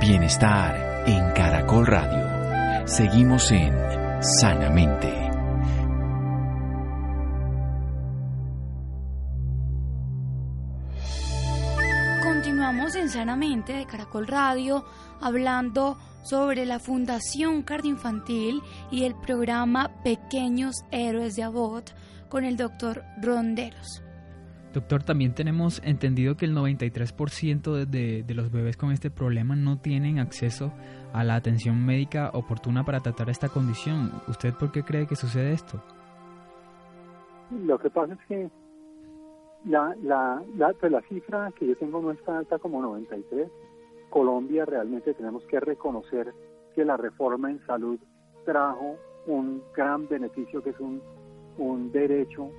Bienestar en Caracol Radio. Seguimos en Sanamente. Continuamos en Sanamente de Caracol Radio hablando sobre la Fundación Cardioinfantil y el programa Pequeños Héroes de Abot con el doctor Ronderos. Doctor, también tenemos entendido que el 93% de, de, los bebés con este problema no tienen acceso a la atención médica oportuna para tratar esta condición. ¿Usted por qué cree que sucede esto? Lo que pasa es que la, la, la, pues la cifra que yo tengo no es tan alta como 93. Colombia realmente tenemos que reconocer que la reforma en salud trajo un gran beneficio que es un, un derecho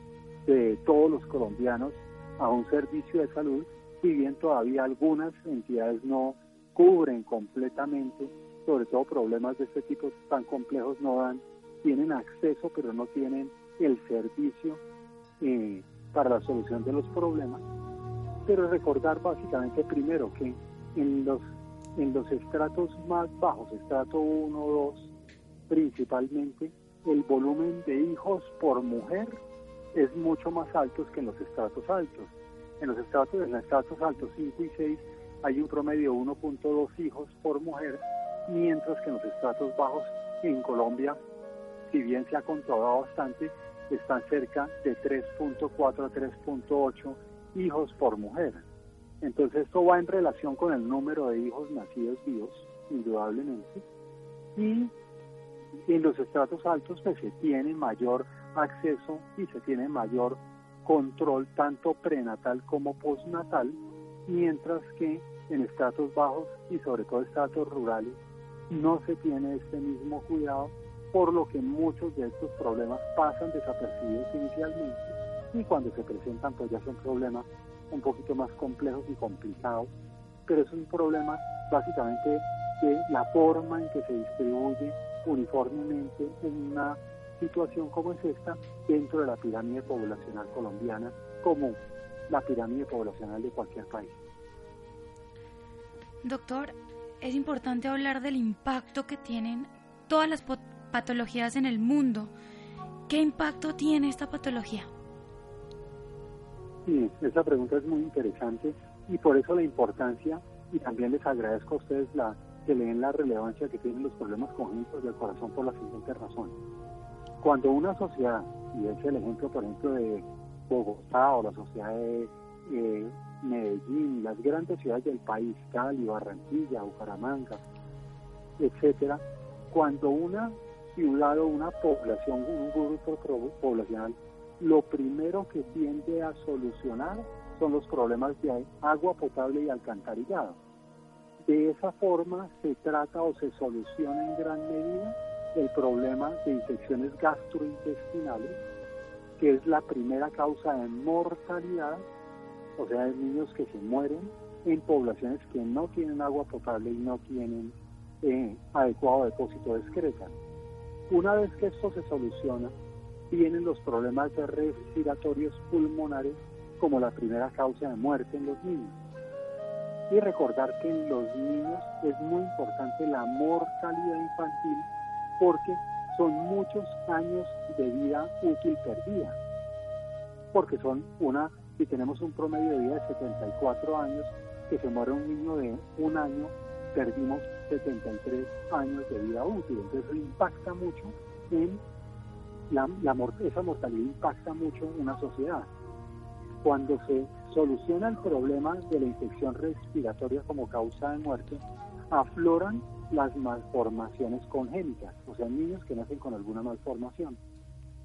de todos los colombianos a un servicio de salud, si bien todavía algunas entidades no cubren completamente, sobre todo problemas de este tipo tan complejos no dan, tienen acceso pero no tienen el servicio eh, para la solución de los problemas. Pero recordar básicamente primero que en los, en los estratos más bajos, estrato 1, 2, principalmente, el volumen de hijos por mujer es mucho más alto que en los estratos altos. En los estratos, en los estratos altos 5 y 6 hay un promedio de 1.2 hijos por mujer, mientras que en los estratos bajos en Colombia, si bien se ha controlado bastante, están cerca de 3.4 a 3.8 hijos por mujer. Entonces esto va en relación con el número de hijos nacidos vivos, indudablemente, y en los estratos altos pues se tiene mayor acceso y se tiene mayor control tanto prenatal como postnatal, mientras que en estratos bajos y sobre todo estratos rurales no se tiene este mismo cuidado, por lo que muchos de estos problemas pasan desapercibidos inicialmente y cuando se presentan pues ya son problemas un poquito más complejos y complicados, pero es un problema básicamente de la forma en que se distribuye uniformemente una situación como es esta dentro de la pirámide poblacional colombiana, como la pirámide poblacional de cualquier país. Doctor, es importante hablar del impacto que tienen todas las patologías en el mundo. ¿Qué impacto tiene esta patología? Sí, esa pregunta es muy interesante y por eso la importancia, y también les agradezco a ustedes la, que leen la relevancia que tienen los problemas congénitos del corazón por la siguiente razón. Cuando una sociedad, y es el ejemplo, por ejemplo, de Bogotá o la sociedad de Medellín, las grandes ciudades del país, Cali, Barranquilla, Bucaramanga, etcétera, cuando una ciudad o una población, un grupo poblacional, lo primero que tiende a solucionar son los problemas de agua potable y alcantarillado. De esa forma se trata o se soluciona en gran medida el problema de infecciones gastrointestinales, que es la primera causa de mortalidad, o sea, de niños que se mueren en poblaciones que no tienen agua potable y no tienen eh, adecuado depósito de excreta. Una vez que esto se soluciona, vienen los problemas de respiratorios pulmonares como la primera causa de muerte en los niños. Y recordar que en los niños es muy importante la mortalidad infantil porque son muchos años de vida útil perdida. Porque son una, si tenemos un promedio de vida de 74 años, que se muere un niño de un año, perdimos 73 años de vida útil. Entonces impacta mucho en la, la, esa mortalidad impacta mucho en una sociedad. Cuando se soluciona el problema de la infección respiratoria como causa de muerte, afloran las malformaciones congénitas, o sea, niños que nacen con alguna malformación.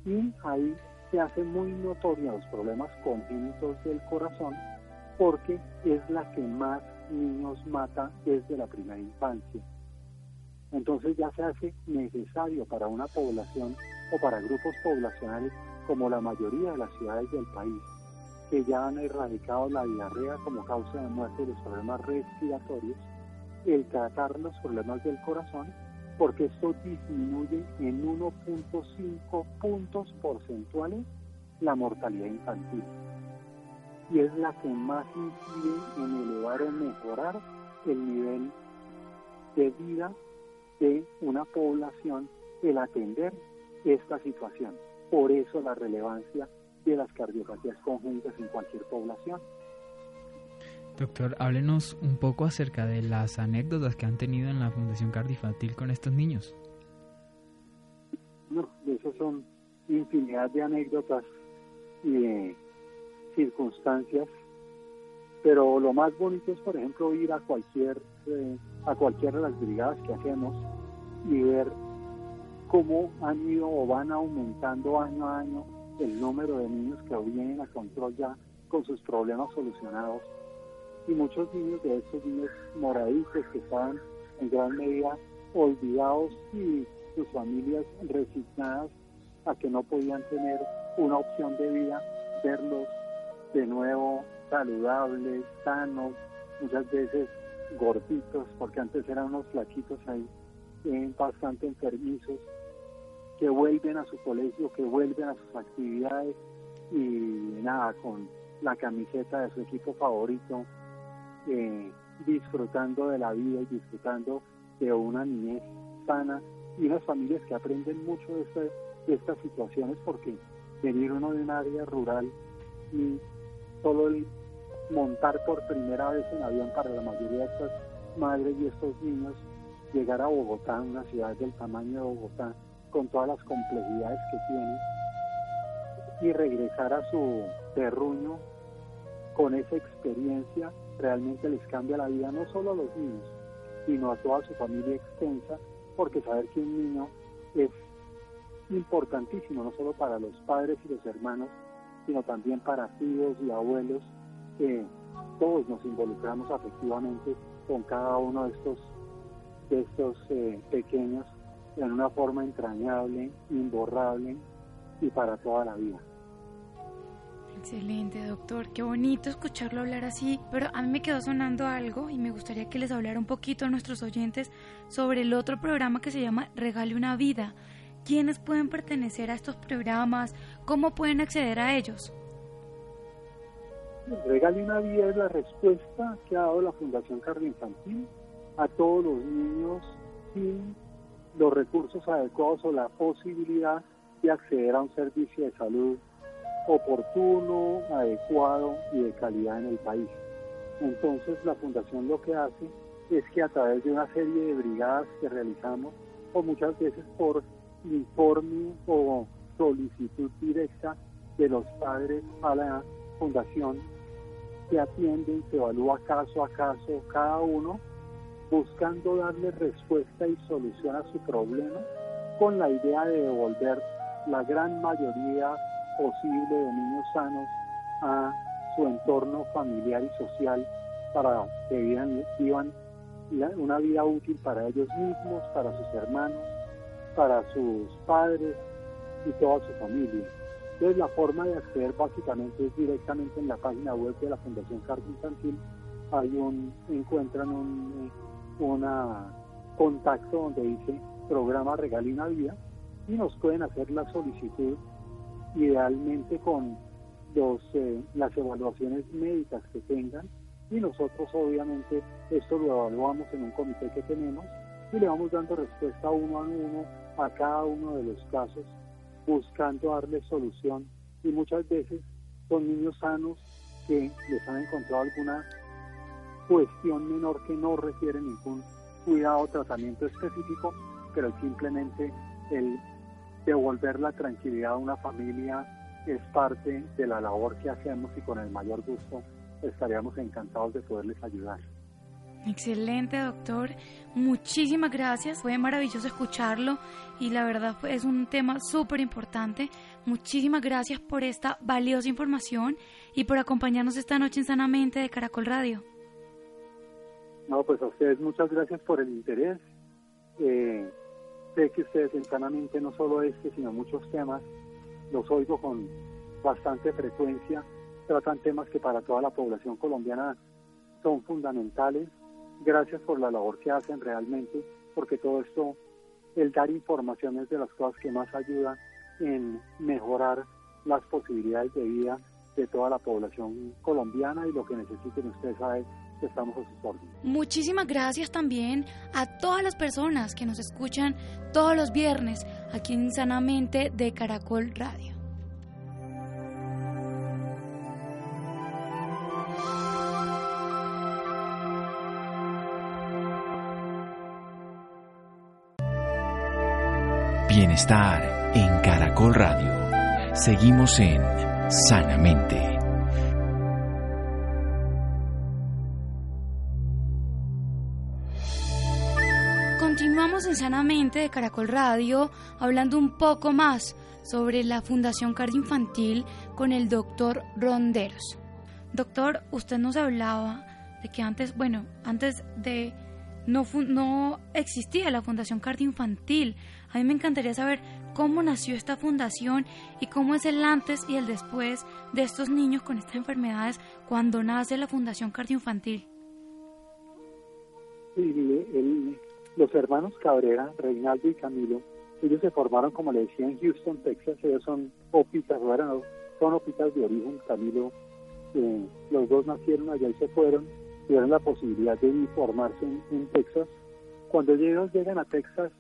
Y ahí se hace muy notoria los problemas congénitos del corazón porque es la que más niños mata desde la primera infancia. Entonces ya se hace necesario para una población o para grupos poblacionales como la mayoría de las ciudades del país, que ya han erradicado la diarrea como causa de muerte de los problemas respiratorios, el tratar los problemas del corazón, porque esto disminuye en 1.5 puntos porcentuales la mortalidad infantil. Y es la que más incide en elevar o mejorar el nivel de vida de una población el atender esta situación. Por eso la relevancia de las cardiopatías conjuntas en cualquier población. Doctor, háblenos un poco acerca de las anécdotas que han tenido en la Fundación Cardioinfantil con estos niños. No, eso son infinidad de anécdotas y de circunstancias, pero lo más bonito es, por ejemplo, ir a cualquier eh, a cualquiera de las brigadas que hacemos y ver cómo han ido o van aumentando año a año el número de niños que vienen a control ya con sus problemas solucionados. Y muchos niños de estos niños moraditos que estaban en gran medida olvidados y sus familias resignadas a que no podían tener una opción de vida, verlos de nuevo saludables, sanos, muchas veces gorditos, porque antes eran unos flaquitos ahí, eh, bastante enfermizos, que vuelven a su colegio, que vuelven a sus actividades y nada, con la camiseta de su equipo favorito, eh, disfrutando de la vida y disfrutando de una niñez sana y unas familias que aprenden mucho de, estas situaciones porque venir uno de un área rural y solo el montar por primera vez en avión para la mayoría de estas madres y estos niños, llegar a Bogotá, una ciudad del tamaño de Bogotá, con todas las complejidades que tiene, y regresar a su terruño con esa experiencia, realmente les cambia la vida no solo a los niños, sino a toda su familia extensa, porque saber que un niño es importantísimo, no solo para los padres y los hermanos, sino también para tíos y abuelos, que todos nos involucramos afectivamente con cada uno de estos, estos eh, pequeños en una forma entrañable, imborrable y para toda la vida. Excelente, doctor. Qué bonito escucharlo hablar así. Pero a mí me quedó sonando algo y me gustaría que les hablara un poquito a nuestros oyentes sobre el otro programa que se llama Regale una vida. ¿Quiénes pueden pertenecer a estos programas? ¿Cómo pueden acceder a ellos? Regale una vida es la respuesta que ha dado la Fundación Infantil a todos los niños sin los recursos adecuados o la posibilidad de acceder a un servicio de salud oportuno, adecuado y de calidad en el país. Entonces la Fundación lo que hace es que a través de una serie de brigadas que realizamos, o muchas veces por informe o solicitud directa de los padres a la Fundación, se atienden, se evalúa caso a caso cada uno, buscando darle respuesta y solución a su problema, con la idea de devolver la gran mayoría posible de niños sanos a su entorno familiar y social para que vivan, una vida útil para ellos mismos, para sus hermanos, para sus padres y toda su familia. Entonces la forma de acceder básicamente es directamente en la página web de la Fundación Carlos Infantil. Hay un, encuentran un una contacto donde dice programa Regalina Vida y nos pueden hacer la solicitud idealmente con los, eh, las evaluaciones médicas que tengan. Y nosotros obviamente esto lo evaluamos en un comité que tenemos y le vamos dando respuesta uno a uno a cada uno de los casos buscando darle solución. Y muchas veces son niños sanos que les han encontrado alguna cuestión menor que no requiere ningún cuidado o tratamiento específico, pero simplemente el devolver la tranquilidad a una familia es parte de la labor que hacemos y con el mayor gusto estaríamos encantados de poderles ayudar. Excelente, doctor. Muchísimas gracias. Fue maravilloso escucharlo y la verdad es un tema súper importante. Muchísimas gracias por esta valiosa información y por acompañarnos esta noche en Sanamente de Caracol Radio. No, pues a ustedes muchas gracias por el interés. Eh, sé que ustedes en Sanamente no solo este, sino muchos temas, los oigo con bastante frecuencia, tratan temas que para toda la población colombiana son fundamentales. Gracias por la labor que hacen realmente, porque todo esto, el dar información es de las cosas que más ayudan en mejorar las posibilidades de vida de toda la población colombiana y lo que necesiten ustedes saben estamos a sus órdenes. Muchísimas gracias también a todas las personas que nos escuchan todos los viernes aquí en Sanamente de Caracol Radio. Bienestar en Caracol Radio. Seguimos en Sanamente. De Caracol Radio hablando un poco más sobre la Fundación Infantil con el doctor Ronderos. Doctor, usted nos hablaba de que antes, bueno, antes de no, no existía la Fundación Infantil. A mí me encantaría saber cómo nació esta fundación y cómo es el antes y el después de estos niños con estas enfermedades cuando nace la Fundación Infantil. Sí, el, los hermanos Cabrera, Reinaldo y Camilo, ellos se formaron, como le decía, en Houston, Texas. Ellos son opitas, son opitas de origen. Camilo, eh, los dos nacieron allá y se fueron. Tuvieron la posibilidad de formarse en, Texas. Cuando ellos llegan a Texas,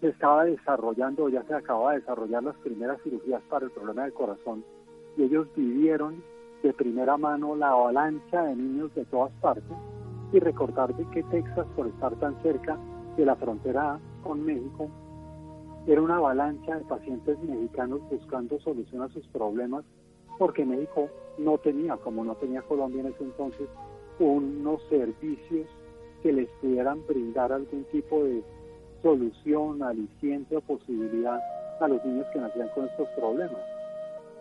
se estaba desarrollando, ya se acababa de desarrollar las primeras cirugías para el problema del corazón. Y ellos vivieron de primera mano la avalancha de niños de todas partes y recordar de que Texas, por estar tan cerca de la frontera con México, era una avalancha de pacientes mexicanos buscando solución a sus problemas, porque México no tenía, como no tenía Colombia en ese entonces, unos servicios que les pudieran brindar algún tipo de solución, aliciente o posibilidad a los niños que nacían con estos problemas.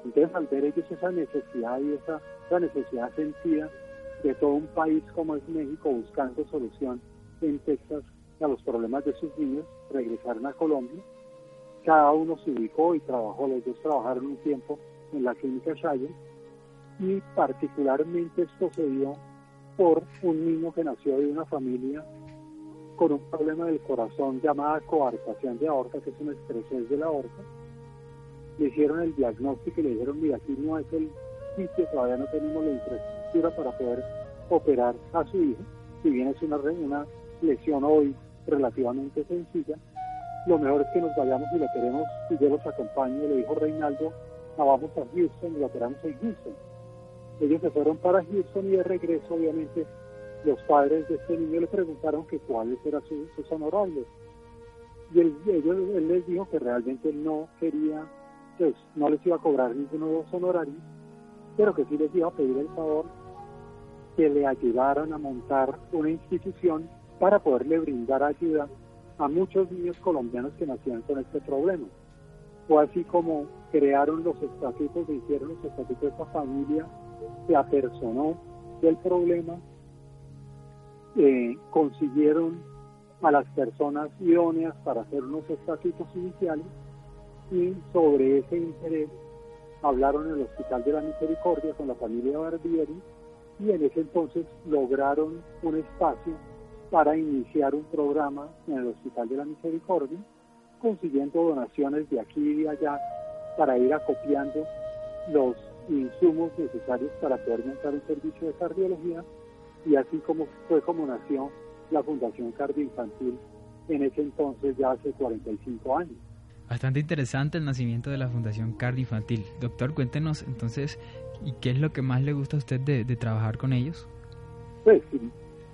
Entonces, al ver ellos esa necesidad y esa, esa necesidad sentida de todo un país como es México buscando solución en Texas a los problemas de sus niños, regresaron a Colombia. Cada uno se ubicó y trabajó, los dos trabajaron un tiempo en la clínica Shayo y particularmente esto se dio por un niño que nació de una familia con un problema del corazón llamada coartación de aorta, que es una estrés de la aorta. Le hicieron el diagnóstico y le dijeron, mira, aquí no es el sitio, todavía no tenemos la para poder operar a su hijo. Si bien es una, una lesión hoy relativamente sencilla, lo mejor es que nos vayamos y lo queremos y yo los acompaño, le dijo Reinaldo, vamos a Houston y lo operamos en Houston. Ellos se fueron para Houston y de regreso, obviamente, los padres de este niño le preguntaron que cuáles eran sus, honorarios. Y él, ellos, él les dijo que realmente no quería, pues no les iba a cobrar ninguno de los honorarios, pero que sí les iba a pedir el favor que le ayudaron a montar una institución para poderle brindar ayuda a muchos niños colombianos que nacían con este problema. Fue así como crearon los estatutos, se hicieron los estatutos de esta familia, se apersonó del problema, eh, consiguieron a las personas idóneas para hacer unos estatutos iniciales y sobre ese interés hablaron en el Hospital de la Misericordia con la familia Barbieri y en ese entonces lograron un espacio para iniciar un programa en el Hospital de la Misericordia, consiguiendo donaciones de aquí y allá para ir acopiando los insumos necesarios para poder montar un servicio de cardiología y así como fue como nació la Fundación Cardioinfantil en ese entonces ya hace 45 años. Bastante interesante el nacimiento de la Fundación Cardioinfantil. Doctor, cuéntenos entonces ¿Y qué es lo que más le gusta a usted de, trabajar con ellos? Pues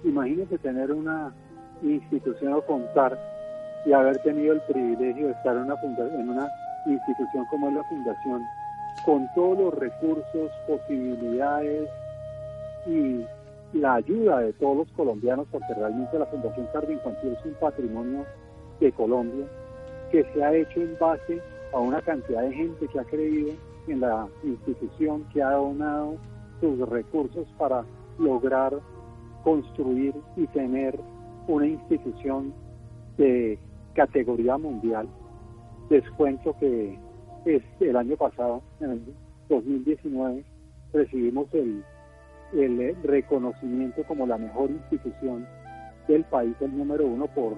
imagínese tener una institución o contar y haber tenido el privilegio de estar en una, en una institución como es la Fundación, con todos los recursos, posibilidades y la ayuda de todos los colombianos, porque realmente la Fundación Infantil es un patrimonio de Colombia que se ha hecho en base a una cantidad de gente que ha creído en la institución que ha donado sus recursos para lograr construir y tener una institución de categoría mundial. Descuento que es el año pasado, en el 2019, recibimos el, el reconocimiento como la mejor institución del país, el número uno por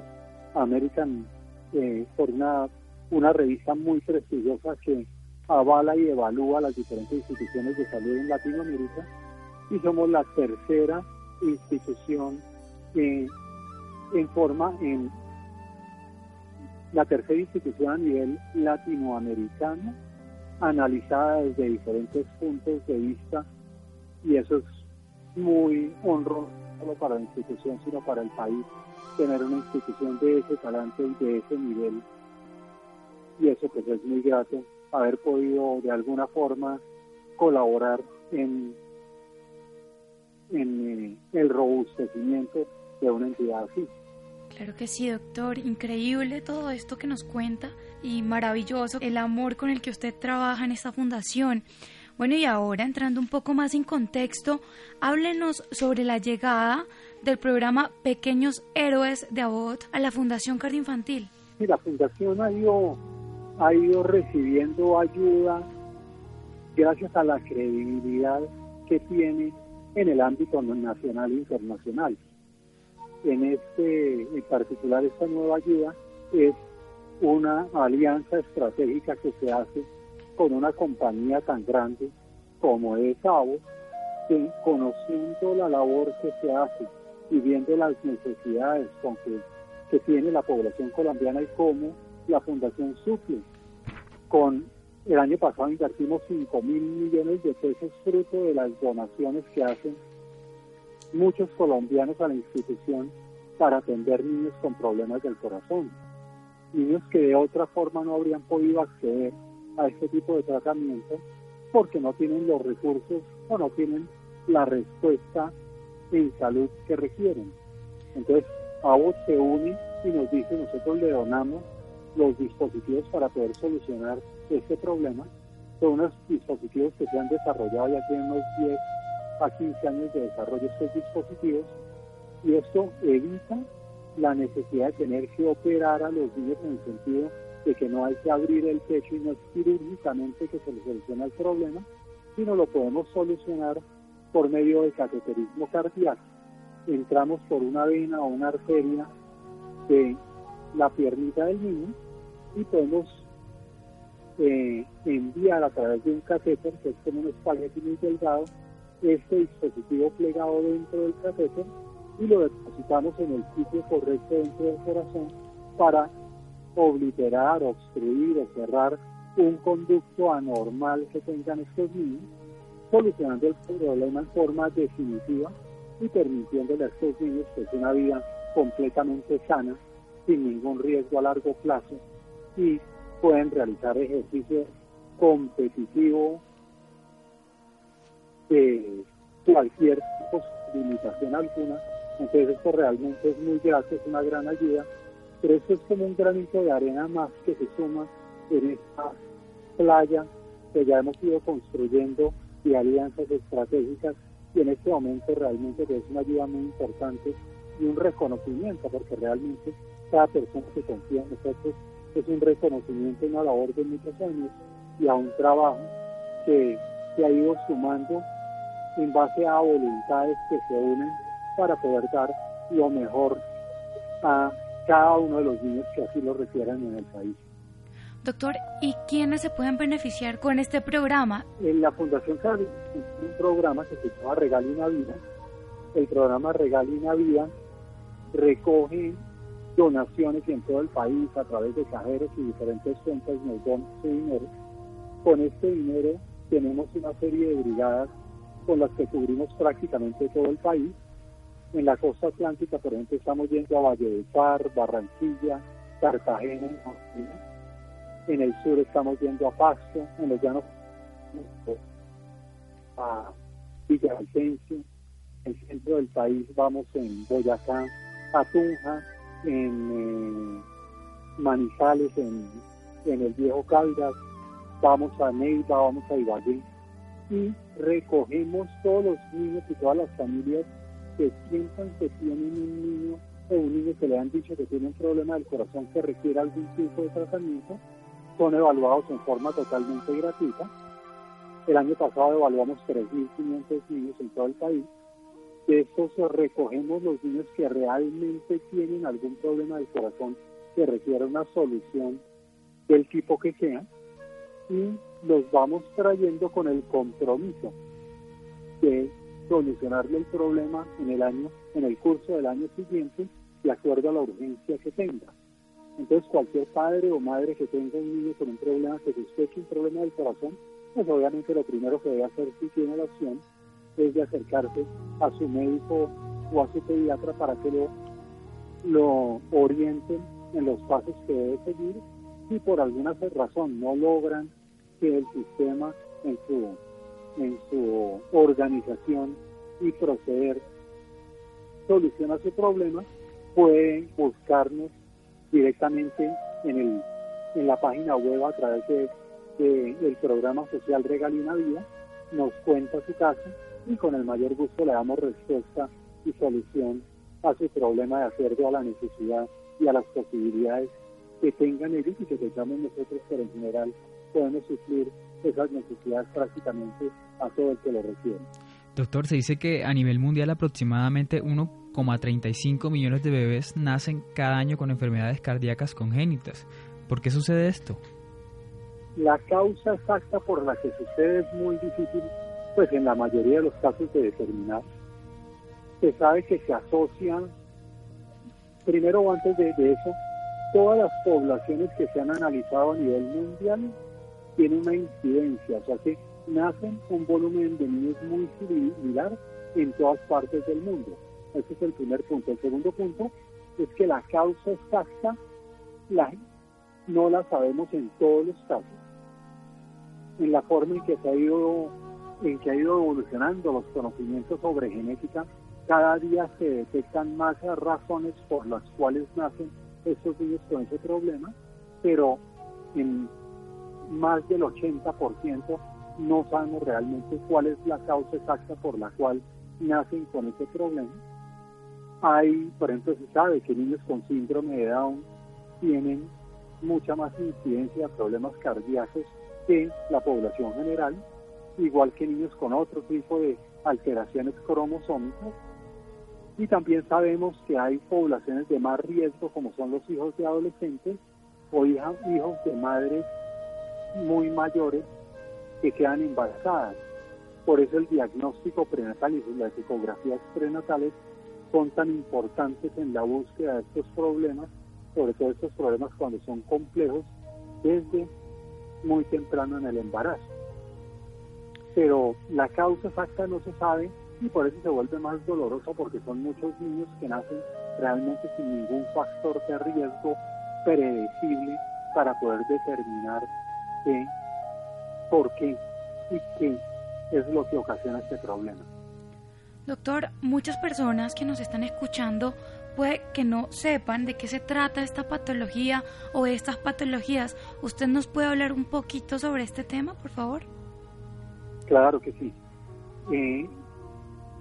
American, eh, por una, una revista muy prestigiosa que avala y evalúa las diferentes instituciones de salud en Latinoamérica y somos la tercera institución en forma en la tercera institución a nivel latinoamericano, analizada desde diferentes puntos de vista, y eso es muy honroso solo para la institución, sino para el país, tener una institución de ese talante y de ese nivel. Y eso pues es muy grato haber podido de alguna forma colaborar en, en eh, el robustecimiento de una entidad así. Claro que sí, doctor. Increíble todo esto que nos cuenta y maravilloso el amor con el que usted trabaja en esta fundación. Bueno, y ahora entrando un poco más en contexto, háblenos sobre la llegada del programa Pequeños Héroes de Abot a la Fundación Cardioinfantil. Sí, la Fundación ha ido, ha ido recibiendo ayuda gracias a la credibilidad que tiene en el ámbito nacional e internacional. En este, en particular esta nueva ayuda, es una alianza estratégica que se hace con una compañía tan grande como es AVO, que conociendo la labor que se hace y viendo las necesidades con que, que tiene la población colombiana y cómo la Fundación suple. Con el año pasado invertimos 5 mil millones de pesos fruto de las donaciones que hacen muchos colombianos a la institución para atender niños con problemas del corazón. Niños que de otra forma no habrían podido acceder a este tipo de tratamiento porque no tienen los recursos o no tienen la respuesta en salud que requieren. Entonces, ABOT se une y nos dice, nosotros le donamos los dispositivos para poder solucionar este problema. Son unos dispositivos que se han desarrollado ya tienen unos 10 a 15 años de desarrollo estos dispositivos y esto evita la necesidad de tener que operar a los niños en el sentido de que no hay que abrir el pecho y no es quirúrgicamente que se le soluciona el problema, sino lo podemos solucionar por medio de cateterismo cardíaco. Entramos por una vena o una arteria de la piernita del niño y podemos eh, enviar a través de un catéter, que es como un espagueti muy delgado, este dispositivo plegado dentro del catéter y lo depositamos en el sitio correcto dentro del corazón para obliterar, obstruir o cerrar un conducto anormal que tengan estos niños, solucionando el problema en forma definitiva y permitiéndole a estos niños pues, una vida completamente sana, sin ningún riesgo a largo plazo y pueden realizar ejercicio competitivo de cualquier limitación alguna. Entonces esto realmente es muy grato, es una gran ayuda, pero esto es como un granito de arena más que se suma en esta playa que ya hemos ido construyendo y alianzas estratégicas y en este momento realmente es una ayuda muy importante y un reconocimiento porque realmente cada persona que confía en nosotros es un reconocimiento, una labor de muchos años y a un trabajo que se ha ido sumando en base a voluntades que se unen para poder dar lo mejor a cada uno de los niños que así lo requieran en el país. Doctor, ¿y quiénes se pueden beneficiar con este programa? En la Fundación Cali un programa que se llama Regal una Vida. El programa Regal una Vida recoge donaciones en todo el país a través de cajeros y diferentes cuentas nos dan su dinero. Con este dinero tenemos una serie de brigadas con las que cubrimos prácticamente todo el país. En la costa atlántica, por ejemplo, estamos yendo a Valledupar, Barranquilla, Cartagena, en el sur estamos yendo a Pasto, en los llanos a Villavicencio, en el centro del país vamos en Boyacá, a Tunja, en eh, Manizales, en, en el Viejo Caldas, vamos a Neiva, vamos a Ibagué, y recogemos todos los niños y todas las familias que sientan que tienen un niño o un niño que le han dicho que tiene un problema del corazón que requiere algún tipo de tratamiento, son evaluados en forma totalmente gratuita. El año pasado evaluamos 3.500 niños en todo el país. De estos recogemos los niños que realmente tienen algún problema del corazón que requiere una solución del tipo que sea y los vamos trayendo con el compromiso de solucionarle el problema en el año, en el curso del año siguiente, de acuerdo a la urgencia que tenga. Entonces, cualquier padre o madre que tenga un niño con un problema, que sospeche un problema del corazón, pues obviamente lo primero que debe hacer si tiene la opción de acercarse a su médico o a su pediatra para que lo, lo orienten en los pasos que debe seguir y por alguna razón no logran que el sistema en su, en su organización y proceder soluciona su problema, pueden buscarnos directamente en, el, en la página web a través de, del programa social Regalina Vida, nos cuenta su caso y con el mayor gusto le damos respuesta y solución a su problema de acuerdo a la necesidad y a las posibilidades que tengan ellos y que tengamos nosotros, pero en general podemos suplir esas necesidades prácticamente a todo el que lo requiere. Doctor, se dice que a nivel mundial aproximadamente 1,35 millones de bebés nacen cada año con enfermedades cardíacas congénitas. ¿Por qué sucede esto? La causa exacta por la que sucede es muy difícil, pues en la mayoría de los casos de determinar. Se sabe que se asocian, primero o antes de, de eso, todas las poblaciones que se han analizado a nivel mundial tienen una incidencia, o sea que nacen un volumen de niños muy similar en todas partes del mundo. Ese es el primer punto. El segundo punto es que la causa exacta la, no la sabemos en todos los casos. En la forma en que se ha ido, en que ha ido evolucionando los conocimientos sobre genética, cada día se detectan más razones por las cuales nacen estos niños con ese problema, pero en más del 80% no sabemos realmente cuál es la causa exacta por la cual nacen con ese problema. Hay, por ejemplo, se sabe que niños con síndrome de Down tienen mucha más incidencia de problemas cardíacos que la población general, igual que niños con otro tipo de alteraciones cromosómicas. Y también sabemos que hay poblaciones de más riesgo, como son los hijos de adolescentes o hijos de madres muy mayores que quedan embarazadas. Por eso el diagnóstico prenatal y las ecografías prenatales son tan importantes en la búsqueda de estos problemas, sobre todo estos problemas cuando son complejos desde muy temprano en el embarazo. Pero la causa exacta no se sabe y por eso se vuelve más dolorosa porque son muchos niños que nacen realmente sin ningún factor de riesgo predecible para poder determinar qué, por qué y qué es lo que ocasiona este problema. Doctor, muchas personas que nos están escuchando puede que no sepan de qué se trata esta patología o estas patologías. ¿Usted nos puede hablar un poquito sobre este tema, por favor? Claro que sí. Eh,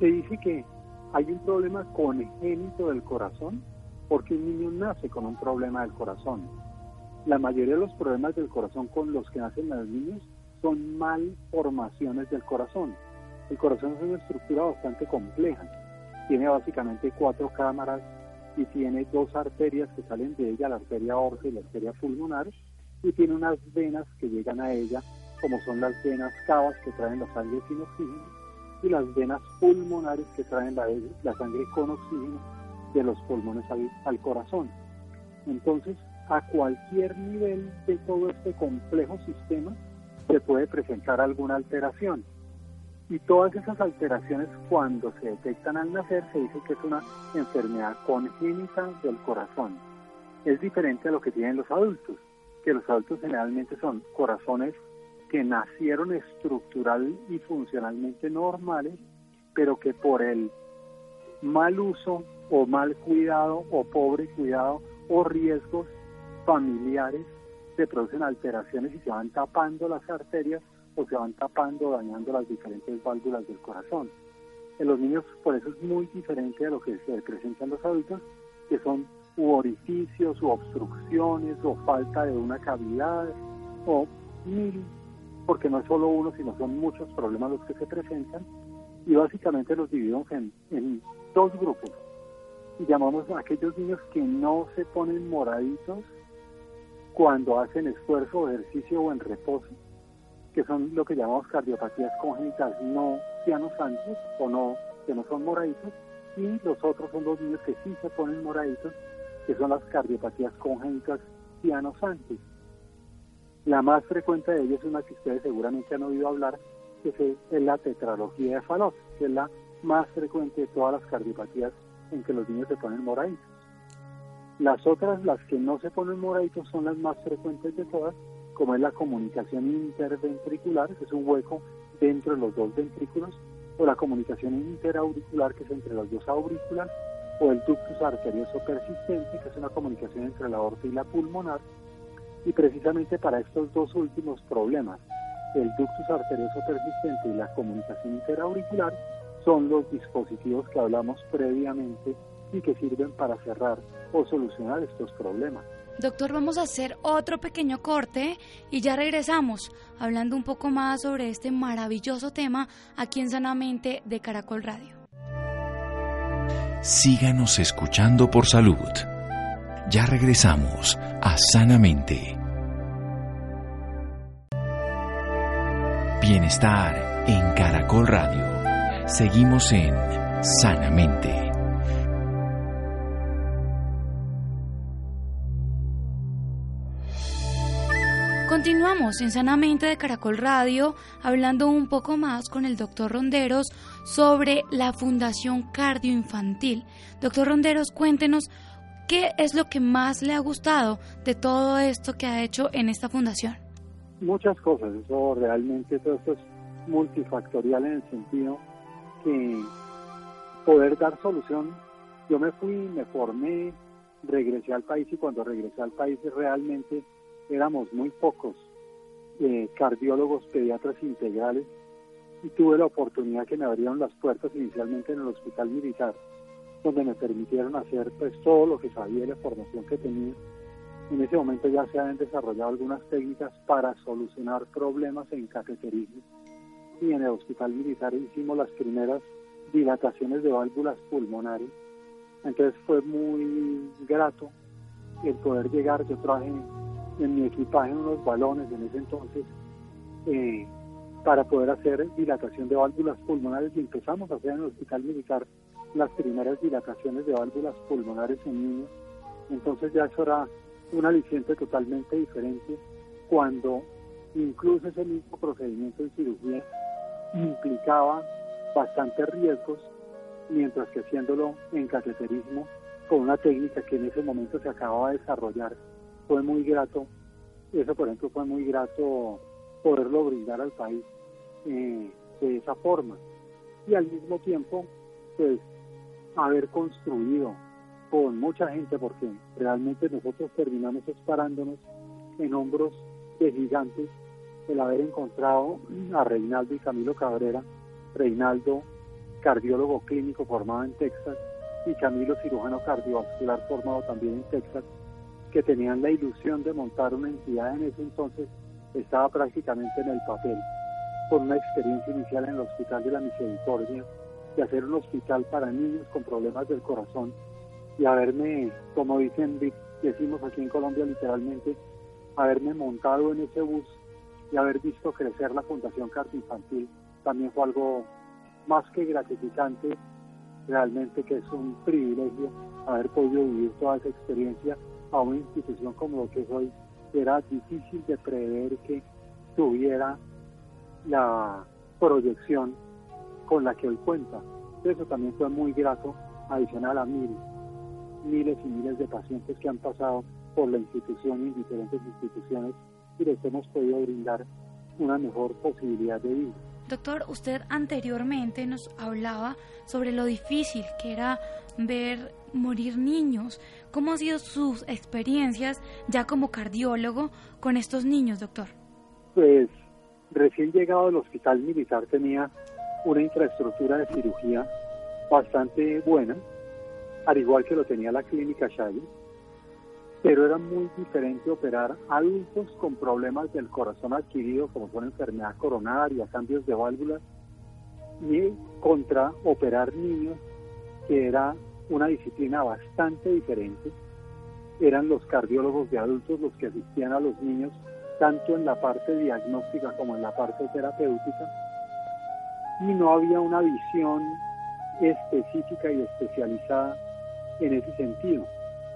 se dice que hay un problema congénito del corazón porque un niño nace con un problema del corazón. La mayoría de los problemas del corazón con los que nacen los niños son malformaciones del corazón. El corazón es una estructura bastante compleja. Tiene básicamente cuatro cámaras y tiene dos arterias que salen de ella, la arteria aorta y la arteria pulmonar, y tiene unas venas que llegan a ella, como son las venas cavas que traen la sangre sin oxígeno y las venas pulmonares que traen la, sangre con oxígeno de los pulmones al corazón. Entonces, a cualquier nivel de todo este complejo sistema se puede presentar alguna alteración. Y todas esas alteraciones cuando se detectan al nacer se dice que es una enfermedad congénita del corazón. Es diferente a lo que tienen los adultos, que los adultos generalmente son corazones que nacieron estructural y funcionalmente normales, pero que por el mal uso o mal cuidado o pobre cuidado o riesgos familiares se producen alteraciones y se van tapando las arterias o se van tapando, dañando las diferentes válvulas del corazón. En los niños por eso es muy diferente a lo que se presenta en los adultos, que son u orificios, u obstrucciones, o falta de una cavidad, o mil, porque no es solo uno, sino son muchos problemas los que se presentan, y básicamente los dividimos en, dos grupos. Y llamamos a aquellos niños que no se ponen moraditos cuando hacen esfuerzo, ejercicio o en reposo, que son lo que llamamos cardiopatías congénitas no cianosantes o no, que no son moraditos, y los otros son los niños que sí se ponen moraditos, que son las cardiopatías congénitas cianosantes. La más frecuente de ellas es una que ustedes seguramente han oído hablar, que es la tetralogía de Fallot, que es la más frecuente de todas las cardiopatías en que los niños se ponen moraditos. Las otras, las que no se ponen moraditos, son las más frecuentes de todas, como es la comunicación interventricular, que es un hueco dentro de los dos ventrículos, o la comunicación interauricular, que es entre las dos aurículas, o el ductus arterioso persistente, que es una comunicación entre la aorta y la pulmonar. Y precisamente para estos dos últimos problemas, el ductus arterioso persistente y la comunicación interauricular, son los dispositivos que hablamos previamente y que sirven para cerrar o solucionar estos problemas. Doctor, vamos a hacer otro pequeño corte y ya regresamos hablando un poco más sobre este maravilloso tema aquí en Sanamente de Caracol Radio. Síganos escuchando por salud. Ya regresamos a Sanamente. Bienestar en Caracol Radio. Seguimos en Sanamente. Continuamos en Sanamente de Caracol Radio hablando un poco más con el doctor Ronderos sobre la Fundación Cardioinfantil. Doctor Ronderos, cuéntenos qué es lo que más le ha gustado de todo esto que ha hecho en esta fundación. Muchas cosas, eso realmente todo esto es multifactorial en el sentido que poder dar solución. Yo me fui, me formé, regresé al país y cuando regresé al país realmente éramos muy pocos eh, cardiólogos pediatras integrales y tuve la oportunidad que me abrieron las puertas inicialmente en el hospital militar, donde me permitieron hacer pues todo lo que sabía y la formación que tenía. En ese momento ya se habían desarrollado algunas técnicas para solucionar problemas en cateterismo y en el hospital militar hicimos las primeras dilataciones de válvulas pulmonares. Entonces fue muy grato el poder llegar. Yo traje en mi equipaje unos balones en ese entonces eh, para poder hacer dilatación de válvulas pulmonares y empezamos a hacer en el hospital militar las primeras dilataciones de válvulas pulmonares en niños. Entonces ya eso era un aliciente totalmente diferente cuando incluso ese mismo procedimiento de cirugía implicaba bastantes riesgos, mientras que haciéndolo en cateterismo con una técnica que en ese momento se acababa de desarrollar fue muy grato, eso por ejemplo fue muy grato poderlo brindar al país eh, de esa forma. Y al mismo tiempo, pues, haber construido con mucha gente, porque realmente nosotros terminamos parándonos en hombros de gigantes el haber encontrado a Reinaldo y Camilo Cabrera, Reinaldo cardiólogo clínico formado en Texas y Camilo cirujano cardiovascular formado también en Texas, que tenían la ilusión de montar una entidad en ese entonces estaba prácticamente en el papel, con una experiencia inicial en el Hospital de la Misericordia, de hacer un hospital para niños con problemas del corazón y haberme, como dicen, decimos aquí en Colombia literalmente, haberme montado en ese bus y haber visto crecer la Fundación Infantil también fue algo más que gratificante, realmente que es un privilegio haber podido vivir toda esa experiencia a una institución como lo que es hoy, era difícil de prever que tuviera la proyección con la que hoy cuenta. Eso también fue muy grato, adicional a mil, miles y miles de pacientes que han pasado por la institución y en diferentes instituciones y les hemos podido brindar una mejor posibilidad de vida. Doctor, usted anteriormente nos hablaba sobre lo difícil que era ver morir niños. ¿Cómo han sido sus experiencias ya como cardiólogo con estos niños, doctor? Pues recién llegado al hospital militar tenía una infraestructura de cirugía bastante buena, al igual que lo tenía la clínica Shady pero era muy diferente operar adultos con problemas del corazón adquirido, como son enfermedad coronaria, cambios de válvulas, y contra operar niños, que era una disciplina bastante diferente. Eran los cardiólogos de adultos los que asistían a los niños, tanto en la parte diagnóstica como en la parte terapéutica. y no había una visión específica y especializada en ese sentido.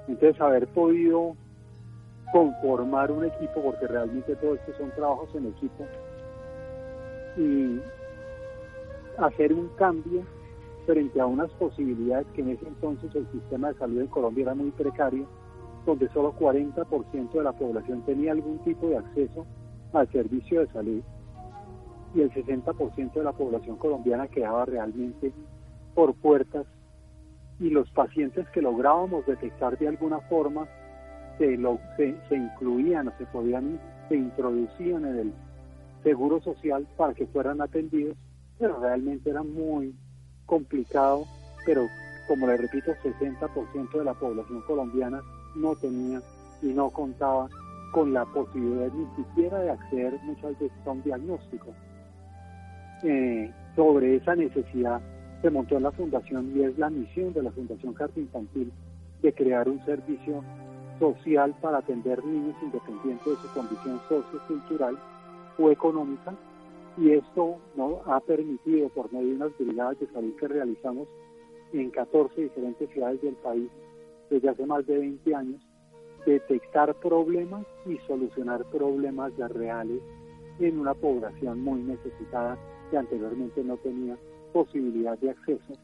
Entonces, haber podido conformar un equipo, porque realmente todo esto son trabajos en equipo, y hacer un cambio frente a unas posibilidades que en ese entonces el sistema de salud en Colombia era muy precario, donde solo 40% de la población tenía algún tipo de acceso al servicio de salud y el 60% de la población colombiana quedaba realmente por puertas y los pacientes que lográbamos detectar de alguna forma se, lo, se, incluían o se podían, se introducían en el seguro social para que fueran atendidos, pero realmente era muy complicado, pero como le repito, 60% de la población colombiana no tenía y no contaba con la posibilidad ni siquiera de acceder muchas veces a un diagnóstico. Eh, sobre esa necesidad se montó en la fundación y es la misión de la Fundación Carta Infantil de crear un servicio social para atender niños independientes de su condición sociocultural o económica y esto ¿no? ha permitido por medio de unas brigadas de salud que realizamos en 14 diferentes ciudades del país desde hace más de 20 años detectar problemas y solucionar problemas reales en una población muy necesitada que anteriormente no tenía posibilidad de acceso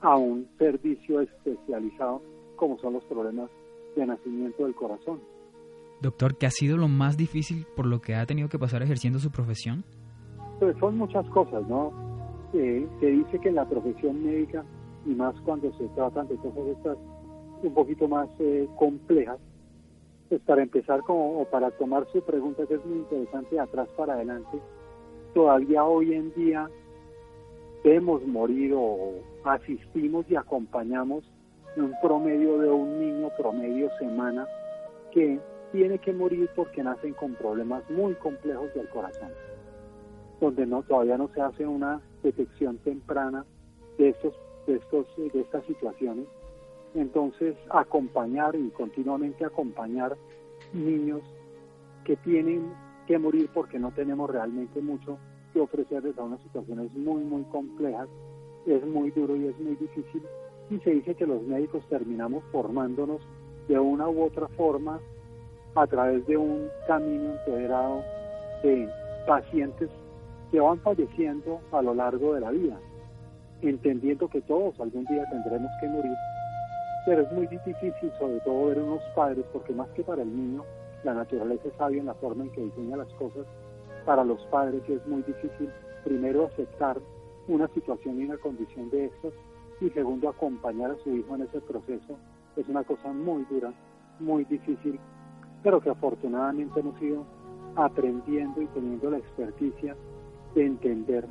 a un servicio especializado como son los problemas de nacimiento del corazón. Doctor, ¿qué ha sido lo más difícil por lo que ha tenido que pasar ejerciendo su profesión? Pues son muchas cosas, ¿no? Eh, se dice que en la profesión médica, y más cuando se tratan de cosas estas un poquito más eh, complejas, pues para empezar como, o para tomar su pregunta que es muy interesante de atrás para adelante, todavía hoy en día vemos morir o asistimos y acompañamos un promedio de un niño promedio semana que tiene que morir porque nacen con problemas muy complejos del corazón, donde no todavía no se hace una detección temprana de estos de estos de estas situaciones. Entonces, acompañar y continuamente acompañar niños que tienen que morir porque no tenemos realmente mucho que ofrecerles a unas situaciones muy, muy complejas, es muy duro y es muy difícil. Y se dice que los médicos terminamos formándonos de una u otra forma a través de un camino integrado de pacientes que van falleciendo a lo largo de la vida, entendiendo que todos algún día tendremos que morir pero es muy difícil sobre todo ver unos padres, porque más que para el niño, la naturaleza es sabia en la forma en que diseña las cosas, para los padres es muy difícil primero aceptar una situación y una condición de estas y segundo acompañar a su hijo en ese proceso. Es una cosa muy dura, muy difícil, pero que afortunadamente hemos ido aprendiendo y teniendo la experticia de entender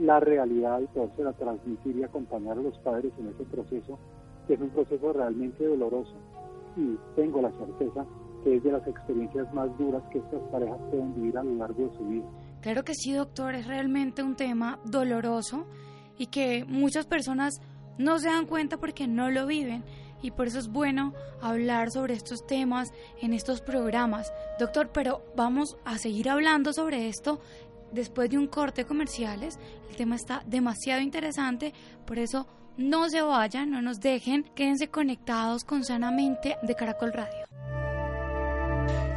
la realidad y poderse transmitir y acompañar a los padres en ese proceso es un proceso realmente doloroso y tengo la certeza que es de las experiencias más duras que estas parejas pueden vivir a lo largo de su vida. Claro que sí, doctor, es realmente un tema doloroso y que muchas personas no se dan cuenta porque no lo viven y por eso es bueno hablar sobre estos temas en estos programas. Doctor, pero vamos a seguir hablando sobre esto después de un corte comerciales. El tema está demasiado interesante, por eso no se vayan, no nos dejen, quédense conectados con Sanamente de Caracol Radio.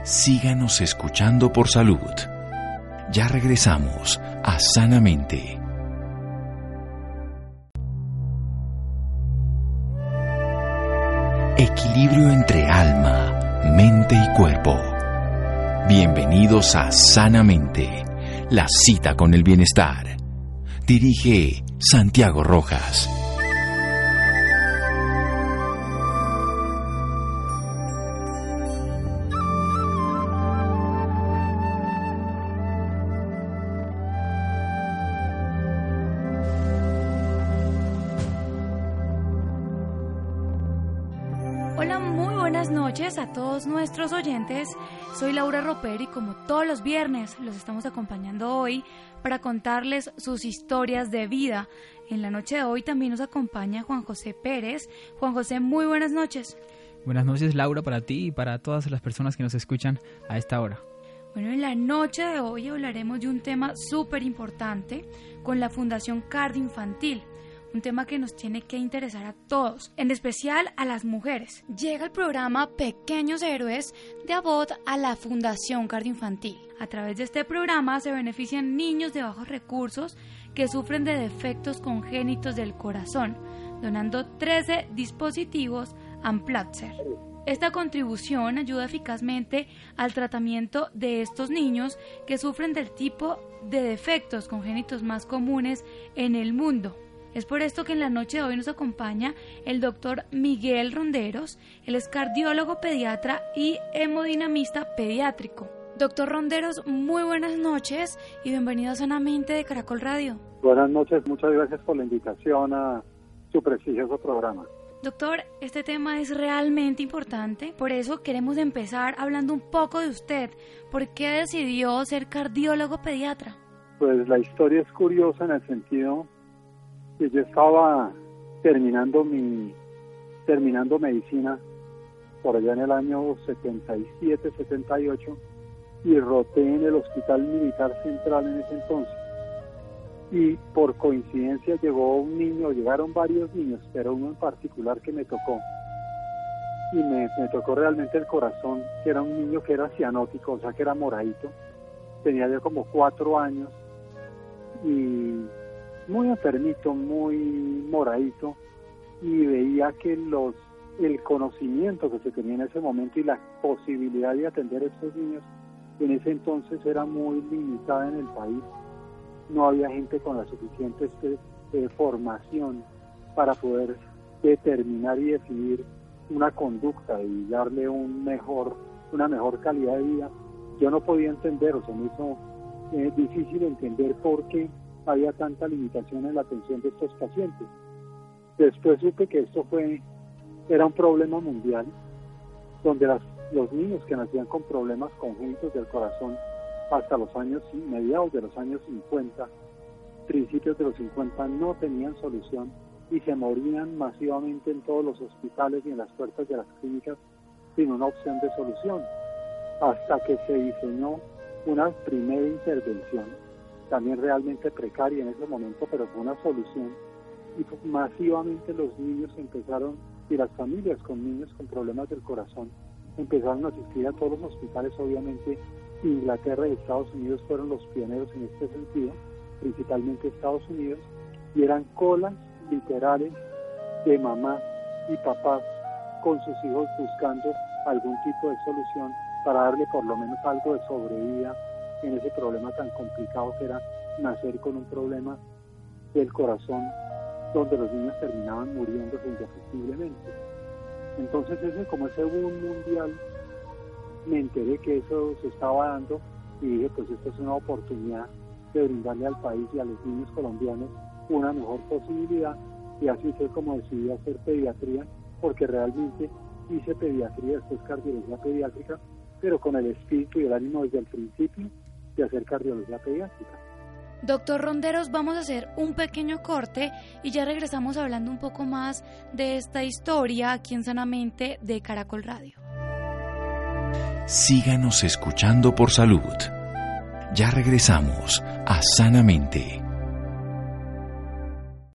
Síganos escuchando por salud. Ya regresamos a Sanamente. Equilibrio entre alma, mente y cuerpo. Bienvenidos a Sanamente, la cita con el bienestar. Dirige Santiago Rojas. Roper y como todos los viernes los estamos acompañando hoy para contarles sus historias de vida. En la noche de hoy también nos acompaña Juan José Pérez. Juan José, muy buenas noches. Buenas noches Laura para ti y para todas las personas que nos escuchan a esta hora. Bueno, en la noche de hoy hablaremos de un tema súper importante con la Fundación Cardio Infantil un tema que nos tiene que interesar a todos, en especial a las mujeres. Llega el programa Pequeños Héroes de Abot a la Fundación Cardioinfantil. A través de este programa se benefician niños de bajos recursos que sufren de defectos congénitos del corazón, donando 13 dispositivos Amplatzer. Esta contribución ayuda eficazmente al tratamiento de estos niños que sufren del tipo de defectos congénitos más comunes en el mundo, es por esto que en la noche de hoy nos acompaña el doctor Miguel Ronderos, él es cardiólogo pediatra y hemodinamista pediátrico. Doctor Ronderos, muy buenas noches y bienvenido a Sanamente de Caracol Radio. Buenas noches, muchas gracias por la invitación a su prestigioso programa. Doctor, este tema es realmente importante, por eso queremos empezar hablando un poco de usted. ¿Por qué decidió ser cardiólogo pediatra? Pues la historia es curiosa en el sentido yo estaba terminando mi terminando medicina por allá en el año 77, 78 y roté en el Hospital Militar Central en ese entonces. Y por coincidencia llegó un niño, llegaron varios niños, pero uno en particular que me tocó. Y me, me tocó realmente el corazón, que era un niño que era cianótico, o sea que era moradito. Tenía ya como cuatro años y muy enfermito, muy moradito, y veía que los el conocimiento que se tenía en ese momento y la posibilidad de atender a estos niños en ese entonces era muy limitada en el país. No había gente con la suficiente este, eh, formación para poder determinar y decidir una conducta y darle un mejor, una mejor calidad de vida. Yo no podía entender, o se me hizo eh, difícil entender por qué había tanta limitación en la atención de estos pacientes. Después supe que esto fue, era un problema mundial, donde los niños que nacían con problemas congénitos del corazón hasta los años, mediados de los años 50, principios de los 50, no tenían solución y se morían masivamente en todos los hospitales y en las puertas de las clínicas sin una opción de solución, hasta que se diseñó una primera intervención también realmente precaria en ese momento, pero fue una solución. Y masivamente los niños empezaron, y las familias con niños con problemas del corazón, empezaron a asistir a todos los hospitales. Obviamente Inglaterra y Estados Unidos fueron los pioneros en este sentido, principalmente Estados Unidos, y eran colas literales de mamá y papás con sus hijos buscando algún tipo de solución para darle por lo menos algo de sobrevida en ese problema tan complicado que era nacer con un problema del corazón donde los niños terminaban muriéndose indefectiblemente. Entonces ese como ese boom mundial me enteré que eso se estaba dando y dije pues esta es una oportunidad de brindarle al país y a los niños colombianos una mejor posibilidad y así fue como decidí hacer pediatría porque realmente hice pediatría, después cardiología pediátrica, pero con el espíritu y el ánimo desde el principio de hacer cardiología pediátrica. Doctor Ronderos, vamos a hacer un pequeño corte y ya regresamos hablando un poco más de esta historia aquí en Sanamente de Caracol Radio. Síganos escuchando por salud. Ya regresamos a Sanamente.